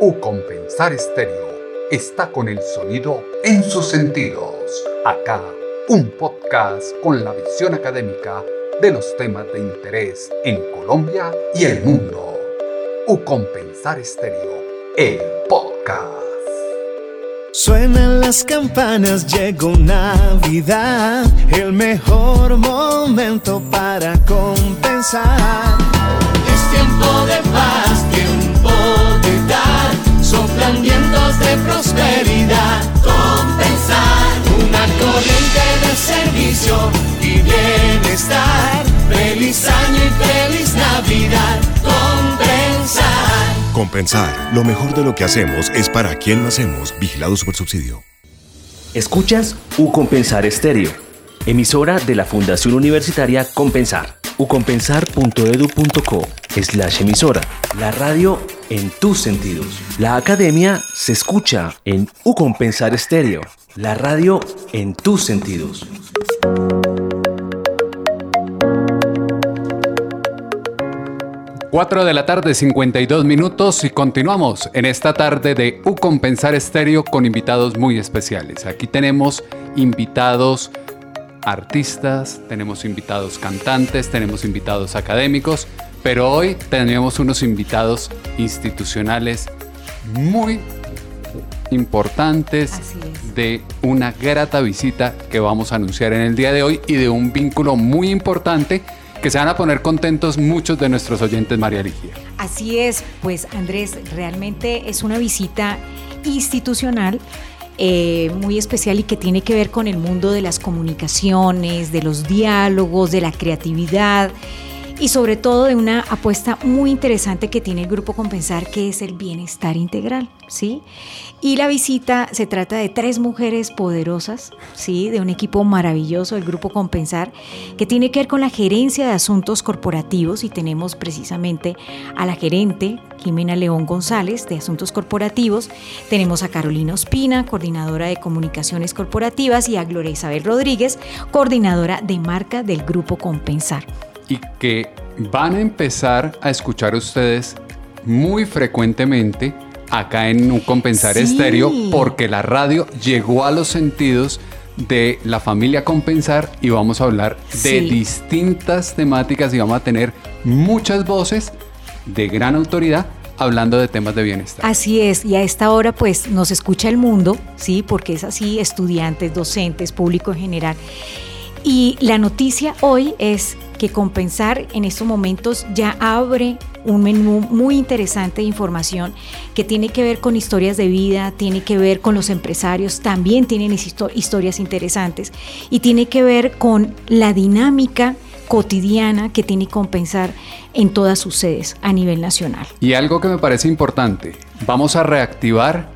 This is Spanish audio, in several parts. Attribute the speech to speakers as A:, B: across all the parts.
A: U Compensar Estéreo está con el sonido en sus sentidos. Acá, un podcast con la visión académica de los temas de interés en Colombia y el mundo. U Compensar Estéreo, el podcast.
B: Suenan las campanas, llegó Navidad, el mejor momento para compensar.
C: Es tiempo de paz, tiempo soplan vientos de prosperidad, compensar, una corriente de servicio y bienestar. Feliz año y feliz Navidad, compensar.
D: Compensar. Lo mejor de lo que hacemos es para quien lo hacemos. Vigilado Supersubsidio.
E: Escuchas U Compensar Estéreo, emisora de la Fundación Universitaria Compensar. ucompensar.edu.co slash emisora. La radio en tus sentidos. La academia se escucha en U Compensar Estéreo. La radio en tus sentidos.
A: 4 de la tarde, 52 minutos y continuamos en esta tarde de U Compensar Estéreo con invitados muy especiales. Aquí tenemos invitados artistas, tenemos invitados cantantes, tenemos invitados académicos, pero hoy tenemos unos invitados institucionales muy importantes de una grata visita que vamos a anunciar en el día de hoy y de un vínculo muy importante que se van a poner contentos muchos de nuestros oyentes, María Ligia.
F: Así es, pues Andrés, realmente es una visita institucional eh, muy especial y que tiene que ver con el mundo de las comunicaciones, de los diálogos, de la creatividad y sobre todo de una apuesta muy interesante que tiene el Grupo Compensar, que es el bienestar integral, ¿sí? Y la visita se trata de tres mujeres poderosas, ¿sí? De un equipo maravilloso, el Grupo Compensar, que tiene que ver con la gerencia de asuntos corporativos y tenemos precisamente a la gerente Jimena León González de Asuntos Corporativos, tenemos a Carolina Ospina, coordinadora de comunicaciones corporativas, y a Gloria Isabel Rodríguez, coordinadora de marca del Grupo Compensar.
A: Y que van a empezar a escuchar ustedes muy frecuentemente acá en un Compensar
F: Sí.
A: Estéreo porque la radio llegó a los sentidos de la familia Compensar y vamos a hablar de
F: Sí.
A: distintas temáticas y vamos a tener muchas voces de gran autoridad hablando de temas de bienestar.
F: Así es, y a esta hora pues nos escucha el mundo, ¿sí? Porque es así, estudiantes, docentes, público en general. Y la noticia hoy es que Compensar en estos momentos ya abre un menú muy interesante de información que tiene que ver con historias de vida, tiene que ver con los empresarios, también tienen histo- historias interesantes y tiene que ver con la dinámica cotidiana que tiene Compensar en todas sus sedes a nivel nacional.
A: Y algo que me parece importante, vamos a reactivar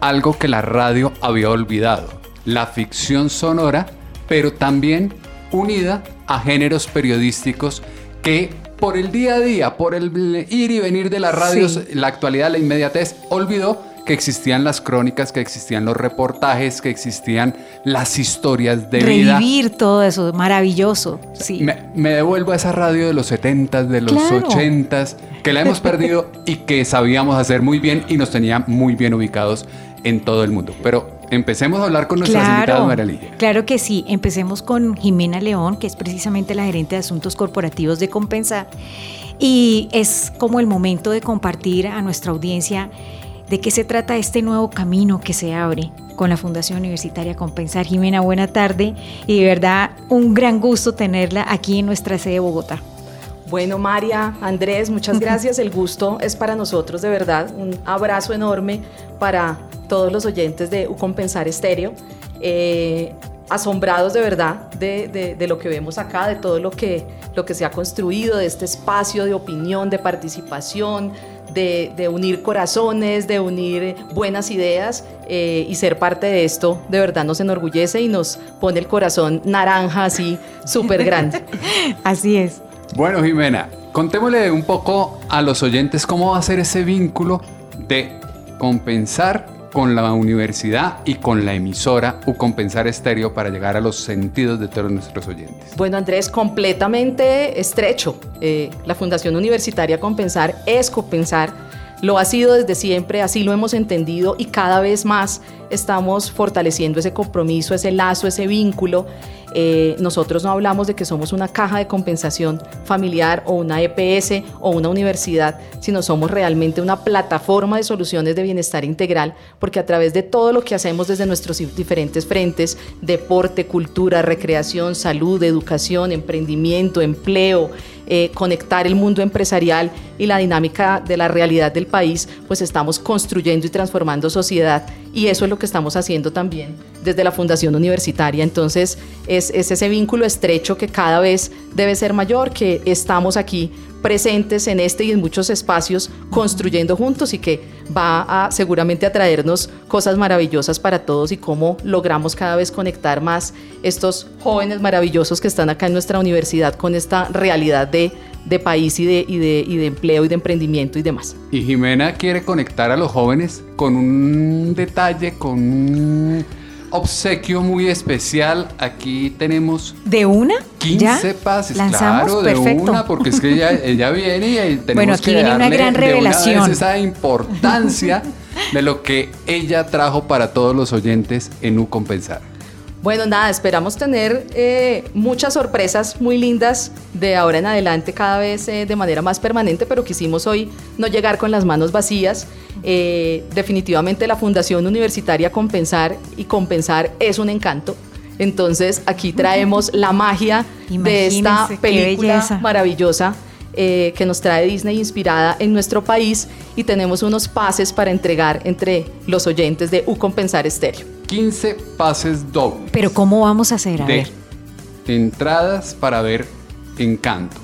A: algo que la radio había olvidado, la ficción sonora, pero también unida a géneros periodísticos que por el día a día, por el ir y venir de las radios,
F: Sí.
A: la actualidad, la inmediatez, olvidó que existían las crónicas, que existían los reportajes, que existían las historias de vida.
F: Revivir todo eso, maravilloso. Sí.
A: Me, me devuelvo a esa radio de los 70s, de los
F: Claro.
A: 80s, que la hemos perdido y que sabíamos hacer muy bien y nos tenía muy bien ubicados en todo el mundo. Pero empecemos a hablar con nuestras invitadas,
F: Claro,
A: María Ligia.
F: claro que sí. Empecemos con Jimena León, que es precisamente la gerente de asuntos corporativos de Compensar. Y es como el momento de compartir a nuestra audiencia de qué se trata este nuevo camino que se abre con la Fundación Universitaria Compensar. Jimena, buena tarde y de verdad un gran gusto tenerla aquí en nuestra sede de Bogotá.
G: Bueno, María, Andrés, muchas gracias. El gusto es para nosotros, de verdad. Un abrazo enorme para todos los oyentes de Ucompensar Estéreo. Eh, asombrados de verdad de, de- de lo que vemos acá, de todo lo que, lo que se ha construido, de este espacio de opinión, de participación, de, de unir corazones, de unir buenas ideas eh, y ser parte de esto, de verdad nos enorgullece y nos pone el corazón naranja así, súper grande.
F: Así es.
A: Bueno, Jimena, contémosle un poco a los oyentes cómo va a ser ese vínculo de compensar con la universidad y con la emisora U Compensar Estéreo para llegar a los sentidos de todos nuestros oyentes.
G: Bueno, Andrés, completamente estrecho. Eh, la Fundación Universitaria Compensar es Compensar. Lo ha sido desde siempre, así lo hemos entendido y cada vez más estamos fortaleciendo ese compromiso, ese lazo, ese vínculo. Eh, nosotros no hablamos de que somos una caja de compensación familiar o una EPS o una universidad, sino somos realmente una plataforma de soluciones de bienestar integral, porque a través de todo lo que hacemos desde nuestros diferentes frentes, deporte, cultura, recreación, salud, educación, emprendimiento, empleo, eh, conectar el mundo empresarial y la dinámica de la realidad del país, pues estamos construyendo y transformando sociedad y eso es lo que estamos haciendo también desde la Fundación Universitaria. Entonces es, es ese vínculo estrecho que cada vez debe ser mayor, que estamos aquí presentes en este y en muchos espacios construyendo juntos y que va a seguramente a traernos cosas maravillosas para todos y cómo logramos cada vez conectar más estos jóvenes maravillosos que están acá en nuestra universidad con esta realidad de, de país y de, y, de, y de empleo y de emprendimiento y demás.
A: Y Jimena quiere conectar a los jóvenes con un detalle, con un obsequio muy especial. Aquí tenemos
F: ¿De una?
A: 15
F: ¿Ya?
A: pases,
F: ¿Lanzamos?
A: claro, de
F: Perfecto.
A: una, porque es que ella, ella viene y tenemos
F: Bueno, aquí
A: que
F: viene una
A: darle
F: gran
A: de vez
F: revelación.
A: esa importancia de lo que ella trajo para todos los oyentes en U Compensar.
G: Bueno, nada, esperamos tener eh, muchas sorpresas muy lindas de ahora en adelante, cada vez eh, de manera más permanente, pero quisimos hoy no llegar con las manos vacías. Eh, definitivamente la Fundación Universitaria Compensar y Compensar es un encanto. Entonces aquí traemos la magia de esta película maravillosa eh, que nos trae Disney inspirada en nuestro país y tenemos unos pases para entregar entre los oyentes de U Compensar Estéreo.
A: 15 pases dobles.
F: Pero ¿cómo vamos a hacer? A
A: de
F: ver.
A: entradas para ver Encanto.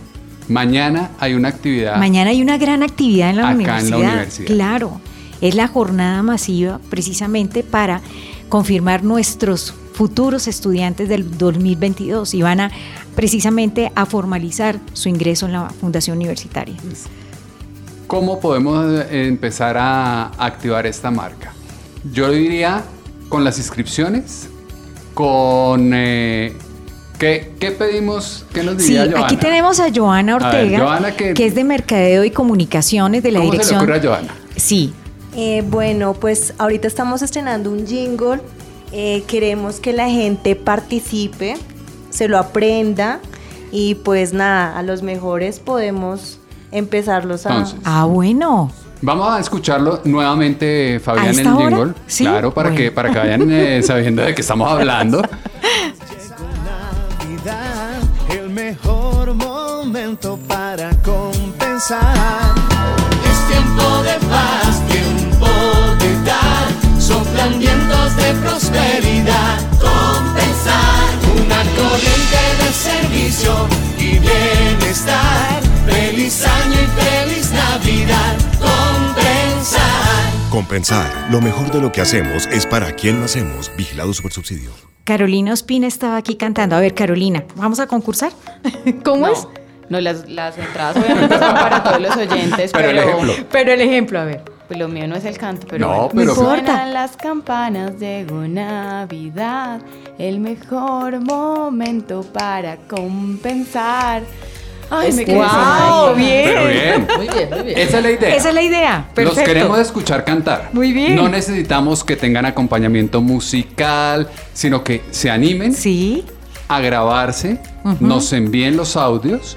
A: Mañana hay una actividad.
F: Mañana hay una gran actividad en la,
A: Acá en
F: universidad.
A: la universidad.
F: Claro, es la jornada masiva precisamente para confirmar nuestros futuros estudiantes del 2022 y van a precisamente a formalizar su ingreso en la Fundación Universitaria.
A: ¿Cómo podemos eh, empezar a activar esta marca? Yo diría con las inscripciones, con... eh, ¿qué, qué pedimos? ¿Qué nos
F: Sí,
A: diría Joana?
F: aquí tenemos a Joana
A: A ver,
F: Ortega,
A: Joana, ¿qué-
F: que es de Mercadeo y Comunicaciones de la
A: ¿Cómo se le
F: dirección.
A: ocurre a Joana?
F: Sí,
H: Eh, bueno, pues ahorita estamos estrenando un jingle. Eh, queremos que la gente participe, se lo aprenda y pues nada, a los mejores podemos empezarlos a...
A: Entonces,
F: ah bueno,
A: Vamos a escucharlo nuevamente, Fabián,
F: ¿A
A: en
F: esta
A: el jingle.
F: Sí,
A: Claro, para,
F: bueno.
A: que, para que vayan eh, sabiendo de qué estamos hablando.
B: Navidad, el mejor momento para compensar.
C: Es tiempo de paz, tiempo de dar. Soplan vientos de prosperidad. Compensar una corriente de servicio y bienestar. Feliz año y feliz Navidad. Compensar.
D: Compensar. Lo mejor de lo que hacemos es para quien lo hacemos. Vigilado Supersubsidio.
F: Carolina Ospina estaba aquí cantando. A ver, Carolina, ¿vamos a concursar? ¿Cómo
I: no,
F: es?
I: No, las, las entradas obviamente son para todos los oyentes,
A: Pero
I: pero,
A: el ejemplo.
F: Pero el ejemplo, a ver.
I: pues lo mío no es el canto, pero
A: No,
I: bueno.
A: pero-.
I: Suenan las campanas, llegó Navidad, el mejor momento para compensar. Ay, me quedé sin
F: ¡Wow! Bien.
A: Pero bien.
G: Muy bien, muy bien.
A: Esa es la idea.
F: Esa es la idea. Perfecto.
A: Los queremos escuchar cantar.
F: Muy bien.
A: No necesitamos que tengan acompañamiento musical, sino que se animen
F: Sí.
A: a grabarse, nos envíen los audios,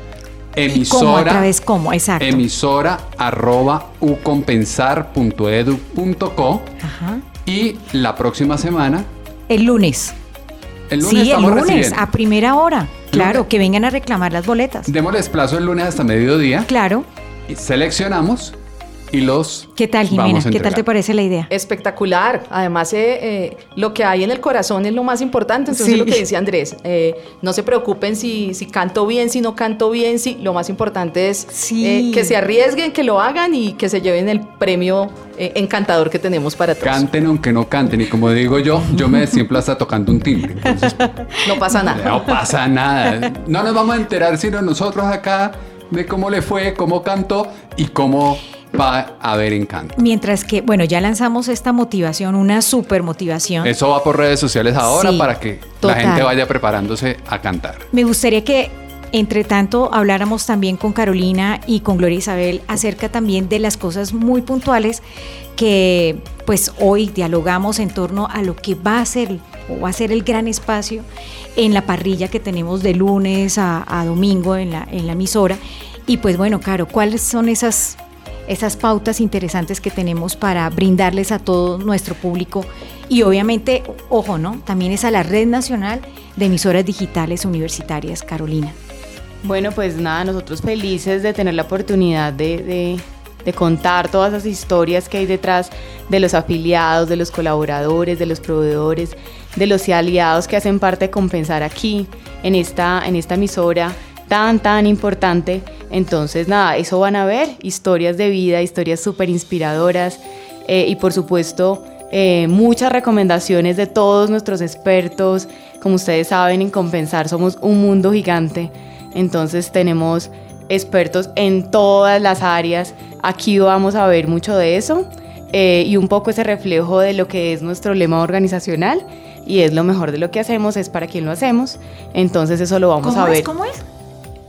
F: ¿Y
A: emisora,
F: cómo? ¿Otra vez cómo? Exacto.
A: emisora arroba ucompensar.edu.co
F: Ajá.
A: y la próxima semana,
F: El lunes.
A: el lunes
F: sí, el lunes,
A: recibiendo.
F: a primera hora. Claro, que vengan a reclamar las boletas.
A: Démosles plazo el lunes hasta mediodía,
F: Claro.
A: y seleccionamos y los
F: ¿Qué tal, Jimena?
A: vamos a
F: ¿Qué tal te parece la idea?
G: Espectacular. Además, eh, eh, lo que hay en el corazón es lo más importante. Entonces,
F: Sí.
G: lo que dice Andrés, eh, no se preocupen si, si canto bien, si no canto bien. Si, lo más importante es
F: Sí.
G: eh, que se arriesguen, que lo hagan y que se lleven el premio eh, encantador que tenemos para todos.
A: Canten aunque no canten. Y como digo yo, yo me siempre hasta tocando un timbre. Entonces,
G: No pasa nada.
A: no pasa nada. No nos vamos a enterar sino nosotros acá de cómo le fue, cómo cantó y cómo va a haber encanto.
F: Mientras que, bueno, ya lanzamos esta motivación, una super motivación.
A: Eso va por redes sociales ahora
F: Sí,
A: para que
F: total.
A: la gente vaya preparándose a cantar.
F: Me gustaría que entre tanto habláramos también con Carolina y con Gloria Isabel acerca también de las cosas muy puntuales que pues hoy dialogamos en torno a lo que va a ser o va a ser el gran espacio en la parrilla que tenemos de lunes a, a domingo en la, en la emisora. Y pues bueno, Caro, ¿cuáles son esas, esas pautas interesantes que tenemos para brindarles a todo nuestro público? Y obviamente, ojo, ¿no? También es a la Red Nacional de Emisoras Digitales Universitarias, Carolina.
I: Bueno, pues nada, nosotros felices de tener la oportunidad de, de, contar todas esas historias que hay detrás de los afiliados, de los colaboradores, de los proveedores, de los aliados que hacen parte de compensar aquí, en esta, en esta emisora tan, tan importante. Entonces, nada, eso van a ver, historias de vida, historias súper inspiradoras eh, y por supuesto eh, muchas recomendaciones de todos nuestros expertos. Como ustedes saben, en Compensar somos un mundo gigante. Entonces tenemos expertos en todas las áreas. Aquí vamos a ver mucho de eso eh, y un poco ese reflejo de lo que es nuestro lema organizacional y es lo mejor de lo que hacemos, es para quien lo hacemos. Entonces eso lo vamos
F: ¿Cómo
I: a ver.
F: Es, ¿Cómo es?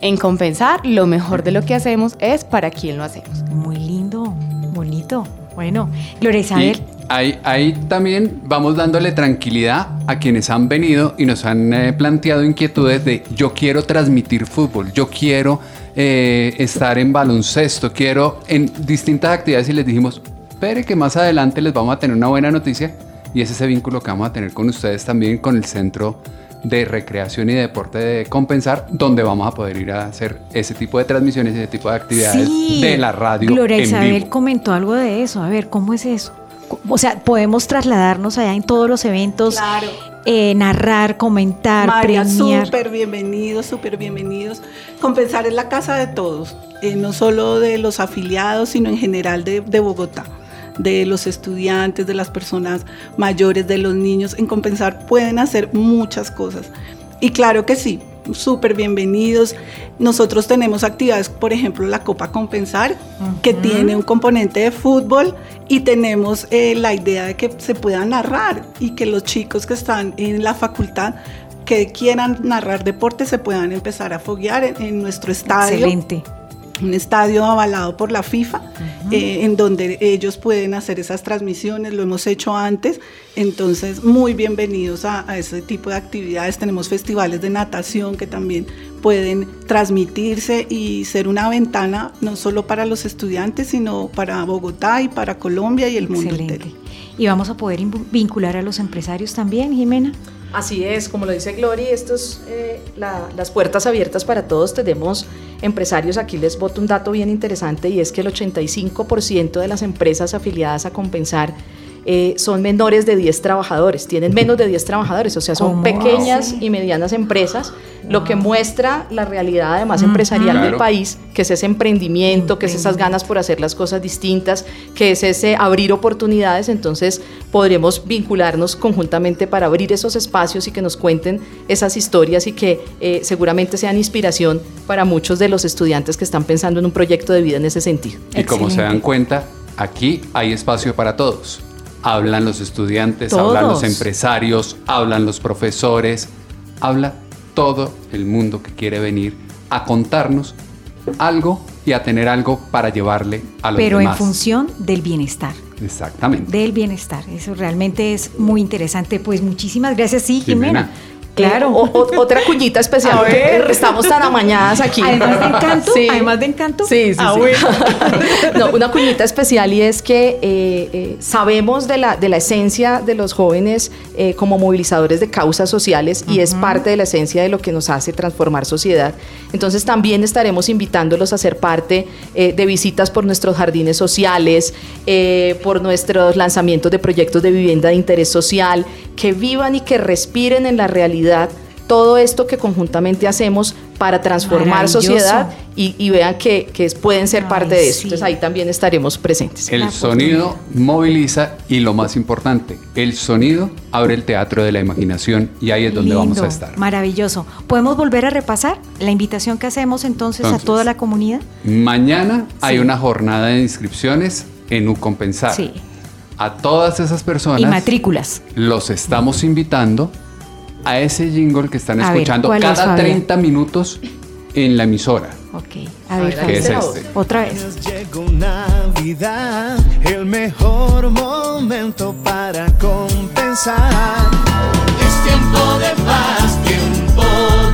I: En compensar, lo mejor de lo que hacemos es para quien lo hacemos.
F: Muy lindo, bonito. Bueno, Gloria Isabel.
A: Y ahí, ahí también vamos dándole tranquilidad a quienes han venido y nos han eh, planteado inquietudes de yo quiero transmitir fútbol, yo quiero eh, estar en baloncesto, quiero en distintas actividades y les dijimos, espere que más adelante les vamos a tener una buena noticia y es ese vínculo que vamos a tener con ustedes también con el Centro de Recreación y Deporte de Compensar, donde vamos a poder ir a hacer ese tipo de transmisiones y ese tipo de actividades
F: Sí,
A: de la radio.
F: Gloria
A: en
F: Isabel
A: vivo.
F: comentó algo de eso. A ver, ¿cómo es eso? O sea, podemos trasladarnos allá en todos los eventos,
J: Claro.
F: eh, narrar, comentar,
J: María,
F: premiar.
J: súper bienvenidos, súper bienvenidos. Compensar es la casa de todos, eh, no solo de los afiliados, sino en general de, de Bogotá, de los estudiantes, de las personas mayores, de los niños. En Compensar pueden hacer muchas cosas. Y claro que sí, súper bienvenidos. Nosotros tenemos actividades, por ejemplo, la Copa Compensar, que tiene un componente de fútbol y tenemos eh, la idea de que se pueda narrar y que los chicos que están en la facultad que quieran narrar deporte se puedan empezar a foguear en, en nuestro estadio
F: Excelente.
J: Un estadio avalado por la FIFA, eh, en donde ellos pueden hacer esas transmisiones, lo hemos hecho antes, entonces muy bienvenidos a, a ese tipo de actividades. Tenemos festivales de natación que también pueden transmitirse y ser una ventana no solo para los estudiantes, sino para Bogotá y para Colombia y el mundo
F: Excelente.
J: entero.
F: Y vamos a poder vincular a los empresarios también, Jimena.
G: Así es, como lo dice Glory, estos, eh, la- las puertas abiertas para todos. Tenemos empresarios, aquí les boto un dato bien interesante y es que el 85% de las empresas afiliadas a Compensar eh, son menores de 10 trabajadores, tienen menos de 10 trabajadores, o sea, son
F: ¿Cómo
G: pequeñas
F: así?
G: y medianas empresas, lo que muestra la realidad además empresarial del
A: Claro.
G: país, que es ese emprendimiento, que es esas ganas por hacer las cosas distintas, que es ese abrir oportunidades, entonces podremos vincularnos conjuntamente para abrir esos espacios y que nos cuenten esas historias y que eh, seguramente sean inspiración para muchos de los estudiantes que están pensando en un proyecto de vida en ese sentido.
A: Y como se
F: Excelente.
A: dan cuenta, aquí hay espacio para todos. Hablan los estudiantes,
F: Todos.
A: hablan los empresarios, hablan los profesores, habla todo el mundo que quiere venir a contarnos algo y a tener algo para llevarle a los
F: Pero en función del bienestar.
A: Exactamente.
F: Del bienestar. Eso realmente es muy interesante. Pues muchísimas gracias, sí, Jimena.
A: Jimena.
F: Claro.
G: O- o- otra cuñita especial.
F: A ver.
G: Estamos tan amañadas aquí.
F: Además de encanto,
G: Sí.
F: además de encanto.
G: Sí, sí,
F: Ah,
G: sí.
F: bueno.
G: No, una cuñita especial y es que eh, eh, sabemos de la, de la esencia de los jóvenes eh, como movilizadores de causas sociales y es parte de la esencia de lo que nos hace transformar sociedad. Entonces también estaremos invitándolos a ser parte de visitas por nuestros jardines sociales, por nuestros lanzamientos de proyectos de vivienda de interés social, que vivan y que respiren en la realidad todo esto que conjuntamente hacemos para transformar sociedad y, y vean que, que pueden ser
F: Ay,
G: parte de eso.
F: sí.
G: Entonces ahí también estaremos presentes.
A: El
F: La
A: sonido moviliza y lo más importante, el sonido abre el teatro de la imaginación y ahí es donde vamos a estar.
F: Maravilloso. ¿Podemos volver a repasar la invitación que hacemos entonces, a toda la comunidad?
A: Mañana hay
F: Sí.
A: una jornada de inscripciones en Ucompensar.
F: Sí.
A: A todas esas personas
F: Y matrículas.
A: los estamos invitando a ese jingle que están
F: A ver,
A: escuchando
F: ¿cuál es,
A: cada
F: Fabián?
A: 30 minutos en la emisora.
F: Ok, a ver,
A: Que es este.
F: otra vez.
B: Llegó Navidad, el mejor momento para compensar.
C: Es tiempo de paz, tiempo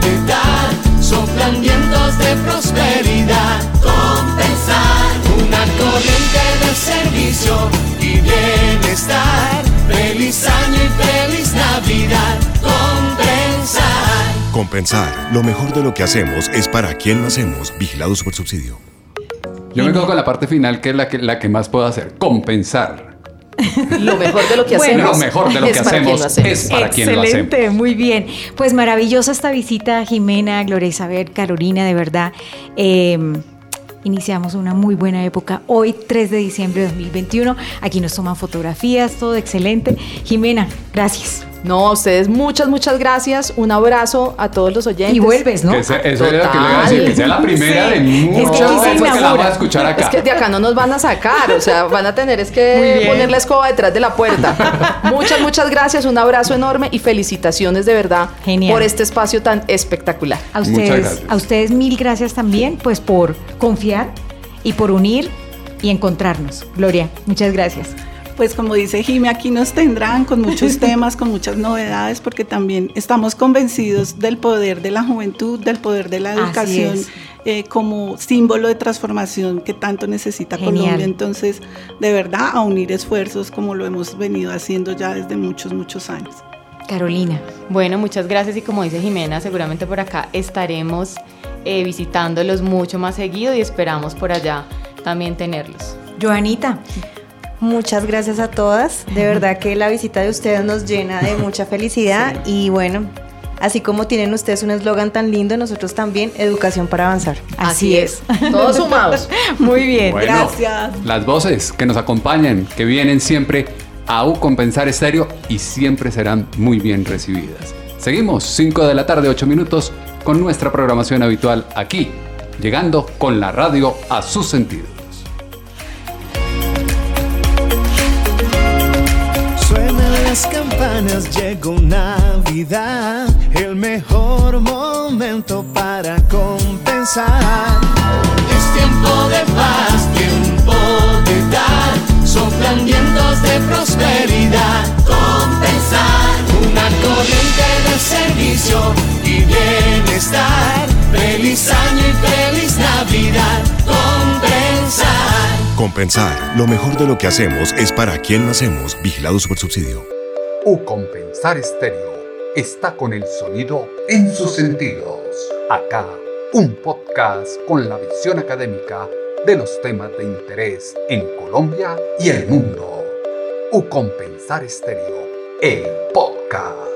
C: de dar. Soplan vientos de prosperidad. Compensar una corriente de servicio y bienestar. Feliz año y feliz Navidad. Compensar.
D: Lo mejor de lo que hacemos es para quien lo hacemos. Vigilado Supersubsidio.
A: Yo me quedo con la parte final, que es la que, la que más puedo hacer, compensar.
G: Lo mejor de lo que
F: Bueno,
G: hacemos.
A: Lo mejor de lo
G: es
A: que
G: para quien
A: hacemos
G: lo hacemos.
A: es para quien lo hacemos.
F: Excelente, muy bien. Pues maravillosa esta visita, Jimena, Gloria Isabel, Carolina, de verdad. Eh, iniciamos una muy buena época. Hoy, 3 de diciembre de 2021. Aquí nos toman fotografías, todo excelente. Jimena, gracias.
G: No, a ustedes muchas, muchas gracias. Un abrazo a todos los oyentes.
F: Y vuelves, ¿no?
A: Que se- eso era lo que le iba a decir, que sea la primera de
F: Sí. Es que
A: muchas veces la vamos a escuchar acá.
G: Es que de acá no nos van a sacar, o sea, van a tener es que poner la escoba detrás de la puerta. muchas, muchas gracias, un abrazo enorme y felicitaciones de verdad
F: Genial.
G: por este espacio tan espectacular.
F: A
A: Muchas
F: ustedes, a ustedes mil gracias también, pues por confiar y por unir y encontrarnos. Gloria, muchas gracias.
J: Pues como dice Jimmy, aquí nos tendrán con muchos temas, con muchas novedades, porque también estamos convencidos del poder de la juventud, del poder de la
F: Así
J: educación
F: es.
J: eh, como símbolo de transformación que tanto necesita
F: Genial.
J: Colombia. Entonces, de verdad, a unir esfuerzos como lo hemos venido haciendo ya desde muchos, muchos años.
F: Carolina.
I: Bueno, muchas gracias y como dice Jimena, seguramente por acá estaremos eh, visitándolos mucho más seguido y esperamos por allá también tenerlos.
F: Joanita.
H: Muchas gracias a todas. De verdad que la visita de ustedes nos llena de mucha felicidad y bueno, así como tienen ustedes un eslogan tan lindo, nosotros también, educación para avanzar.
F: Así, es.
G: Todos sumados.
F: Muy bien.
A: Bueno,
J: Gracias.
A: Las voces que nos acompañan, que vienen siempre a U Compensar Estéreo y siempre serán muy bien recibidas. Seguimos 5 de la tarde, 8 minutos, con nuestra programación habitual aquí, llegando con la radio a sus sentidos.
B: Las campanas, llegó Navidad, el mejor momento para compensar.
C: Es tiempo de paz, tiempo de dar. Soplan vientos de prosperidad. Compensar una corriente de servicio y bienestar. Feliz año y feliz Navidad. Compensar.
D: Compensar. Lo mejor de lo que hacemos es para quien lo hacemos. Vigilado Supersubsidio.
A: U Compensar Estéreo está con el sonido en sus sentidos. Acá, un podcast con la visión académica de los temas de interés en Colombia y el mundo. U Compensar Estéreo, el podcast.